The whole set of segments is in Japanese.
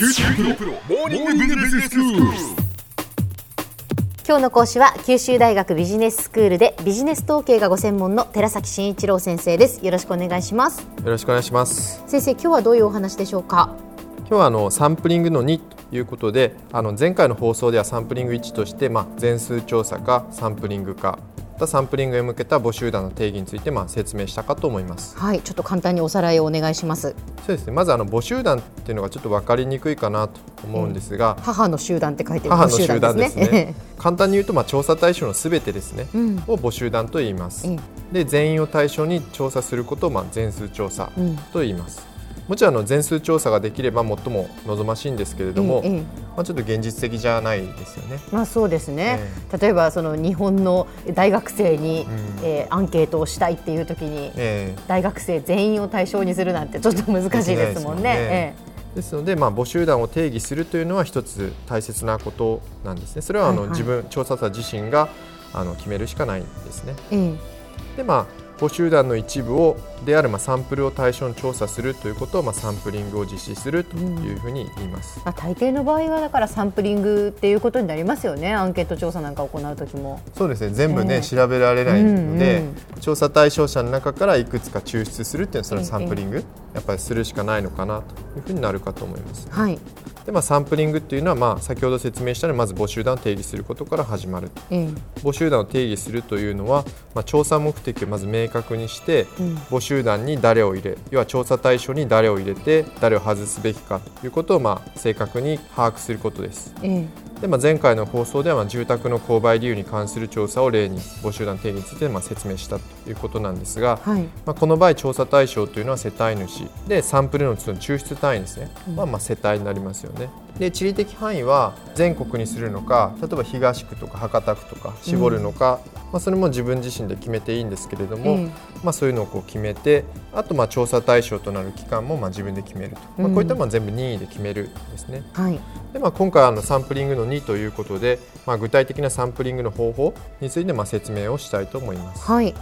九州大学モーニングビジネススクール。今日の講師は九州大学ビジネススクールでビジネス統計がご専門の寺崎真一郎先生ですよろしくお願いしますよろしくお願いします。先生今日はどういうお話でしょうか？今日はあのサンプリングの2ということで、あの前回の放送ではサンプリング1として、まあ、全数調査かサンプリングか、またサンプリングへ向けた募集団の定義について、まあ、説明したかと思います。はいちょっと簡単におさらいをお願いしますそうですね。まずあの募集団っていうのがちょっと分かりにくいかなと思うんですが、母の集団って書いてる母の集団ですねね。簡単に言うと、まあ、調査対象のすべてですね、うんを募集団と言いますえ。で全員を対象に調査することを、まあ、全数調査うんと言います。もちろんあの全数調査ができれば最も望ましいんですけれども、ええええまあ、ちょっと現実的じゃないですよね。まあそうですね、例えばその日本の大学生に、うん。えーアンケートをしたいっていう時に、ええ。大学生全員を対象にするなんてちょっと難しいですもんね。でですので、まあ、募集団を定義するというのは一つ大切なことなんですね。それはあの、はいはい。自分調査者自身があの決めるしかないんですね。えええ。でまあ募集団の一部をであるまあサンプルを対象に調査するということをまあサンプリングを実施するというふうに言います。まあ、大抵の場合はだからサンプリングっていうことになりますよねアンケート調査なんかを行う時も。そうですね全部ね、ええ調べられないので、うん調査対象者の中からいくつか抽出するっていうのはそれはええサンプリング、やっぱりするしかないのかなというふうになるかと思います。はい、でまあ、サンプリングっていうのは、まあ、先ほど説明したようにまず募集団を定義することから始まる。え募集団を定義するというのは、まあ、調査目的をまず明確にして、うん。募集団に誰を入れ要は調査対象に誰を入れて誰を外すべきかということを、まあ、正確に把握することです。ええでまあ、前回の放送では、まあ、住宅の購買理由に関する調査を例に募集団定義について、まあ、説明したということなんですが、はい。まあ、この場合調査対象というのは世帯主でサンプルのその抽出単位ですね、まあ、まあ世帯になりますよねで地理的範囲は全国にするのか例えば東区とか博多区とか絞るのか、まあ、それも自分自身で決めていいんですけれども、ええまあ、そういうのをこう決めてあとまあ調査対象となる期間もまあ自分で決めると、まあ、こういったものは全部任意で決めるんですね。はい。でまあ、今回はあのサンプリングの2ということで、まあ、具体的なサンプリングの方法についてまあ説明をしたいと思います。はい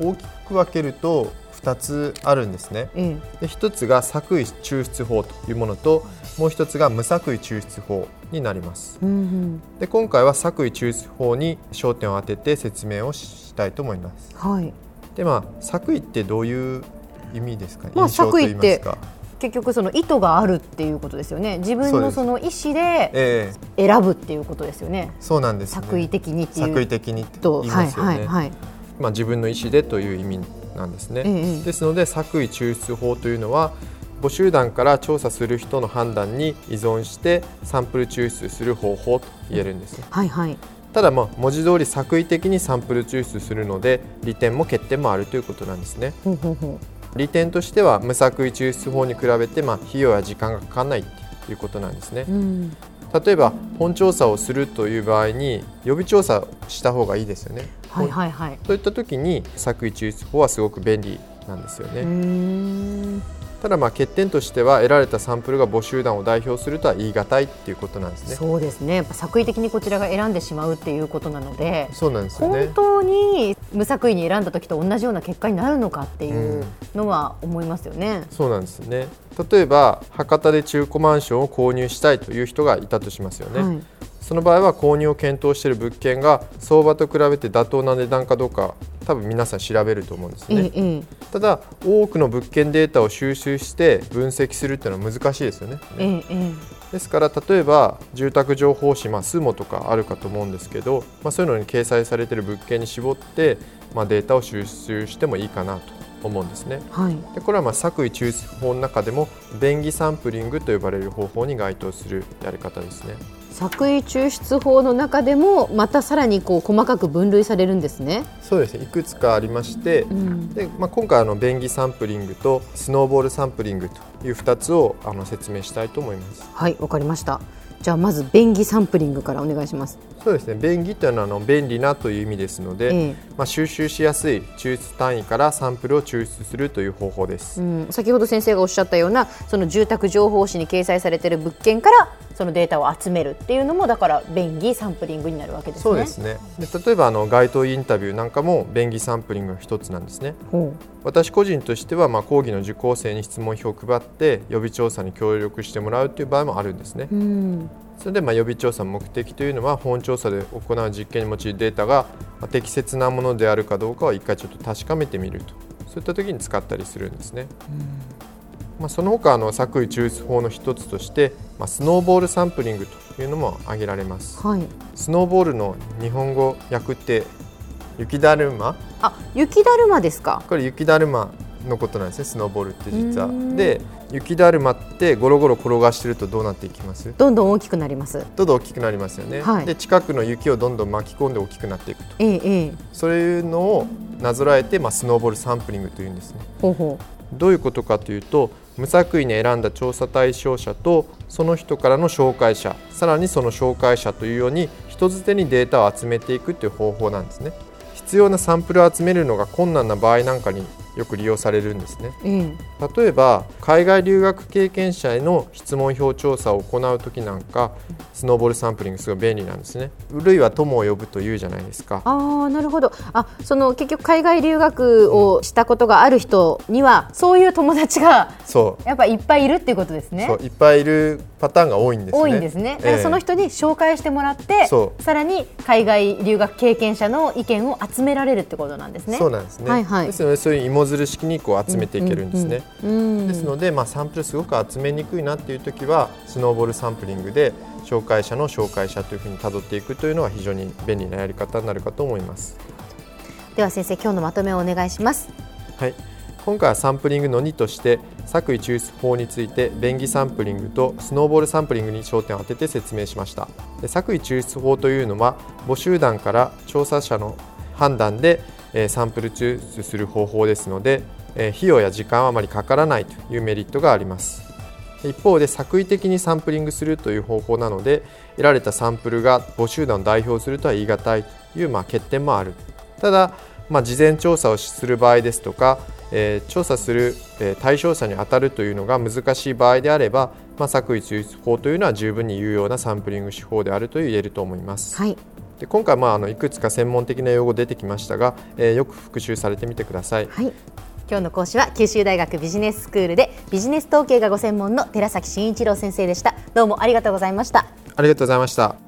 大きく分けると2つあるんですね。ええで1つが作為抽出法というものともう1つが無作為抽出法になります。うんうんで今回は作為抽出法に焦点を当てて説明をしたいと思います。はいでまあ作為ってどういう意味ですか、まあ印象と言います作か。結局その意図があるっていうことですよね自分のその意思でええ選ぶっていうことですよねそうなんです、ね。作為的にっていう作為的にってと言いますよね。はいはいはいまあ自分の意思でという意味なんですね。ええですので作為抽出法というのは募集団から調査する人の判断に依存してサンプル抽出する方法と言えるんですね。はいはい。ただまあ文字通り作為的にサンプル抽出するので利点も欠点もあるということなんですね。ほうほうほ利点としては無作為抽出法に比べてまあ費用や時間がかからないということなんですね。ううん例えば本調査をするという場合に予備調査をした方がいいですよね。はいはいはい。そういった時に作為抽出法はすごく便利なんですよね、ただまあ欠点としては得られたサンプルが募集団を代表するとは言い難いっていうことなんですね。そうですねやっぱ作為的にこちらが選んでしまうっていうことなのでそうなんですよね本。当に無作為に選んだ時と同じような結果になるのかっていうのは思いますよね。そうなんですね。例えば博多で中古マンションを購入したいという人がいたとしますよね。はいその場合は購入を検討している物件が相場と比べて妥当な値段かどうか多分皆さん調べると思うんですね。ええええただ多くの物件データを収集して分析するっていうのは難しいですよね。えええですから例えば住宅情報誌、まあ、スモとかあるかと思うんですけど、まあ、そういうのに掲載されている物件に絞って、まあ、データを収集してもいいかなと思うんですね。えはいでこれはまあ作為抽出法の中でも便宜サンプリングと呼ばれる方法に該当するやり方ですね。作為抽出法の中でもまたさらにこう細かく分類されるんですね。そうですねいくつかありまして、うんでまあ、今回あの便宜サンプリングとスノーボールサンプリングという2つをあの説明したいと思います。はいわかりました。じゃあまず便宜サンプリングからお願いします。そうですね便宜というのはあの便利なという意味ですので、ええまあ、収集しやすい抽出単位からサンプルを抽出するという方法です。うん、先ほど先生がおっしゃったようなその住宅情報誌に掲載されている物件からそのデータを集めるっていうのもだから便宜サンプリングになるわけですね。そうですね。で例えばあの街頭インタビューなんかも便宜サンプリングの一つなんですね。ほ私個人としてはまあ講義の受講生に質問票を配って予備調査に協力してもらうという場合もあるんですね。ううん。それでまあ予備調査の目的というのは本調査で行う実験に用いるデータがまあ適切なものであるかどうかを一回ちょっと確かめてみると。そういった時に使ったりするんですね。まあ、その他あの作為抽出法の一つとして、まあ、スノーボールサンプリングというのも挙げられます。はい。スノーボールの日本語訳って雪だるまあ雪だるまですか？これ雪だるまのことなんですねスノーボールって実は。で雪だるまってゴロゴロ転がしてるとどうなっていきます？どんどん大きくなります。どんどん大きくなりますよね、はいで近くの雪をどんどん巻き込んで大きくなっていくとええええ。そういうのをなぞらえて、まあ、スノーボールサンプリングというんですねほうほどういうことかというと無作為に選んだ調査対象者とその人からの紹介者さらにその紹介者というように人づてにデータを集めていくという方法なんですね。必要なサンプルを集めるのが困難な場合なんかによく利用されるんですね。う。ええ。例えば海外留学経験者への質問票調査を行う時なんかスノーボールサンプリングすごい便利なんですね。類いは友を呼ぶというじゃないですか。ああなるほど。あその結局海外留学をしたことがある人には、そういう友達がそう。やっぱいっぱいいるっていうことですね。そういっぱいいるパターンが多いんですね。多いんですね。だからその人に紹介してもらって、そう。さらに海外留学経験者の意見を集められるってことなんですね。そうなんですね、はいはい。ですのでそういう芋づる式にこう集めていけるんですね、ですので、まあ、サンプルすごく集めにくいなっていう時はスノーボールサンプリングで紹介者の紹介者というふうに辿っていくというのは非常に便利なやり方になるかと思います。では先生今日のまとめをお願いします。はい、今回はサンプリングの2として作為抽出法について便宜サンプリングとスノーボールサンプリングに焦点を当てて説明しました。で作為抽出法というのは募集団から調査者の判断で、えサンプル抽出する方法ですので、え費用や時間はあまりかからないというメリットがあります。一方で作為的にサンプリングするという方法なので得られたサンプルが募集団を代表するとは言い難いというまあ欠点もある。ただ、まあ、事前調査をする場合ですとか、えー調査する、えー対象者に当たるというのが難しい場合であれば、まあ、作為抽出法というのは十分に有用なサンプリング手法であると言えると思います。はい。で今回、まあ、あのいくつか専門的な用語出てきましたが、えーよく復習されてみてください。はい今日の講師は九州大学ビジネススクールでビジネス統計がご専門の寺崎真一郎先生でしたどうもありがとうございましたありがとうございました。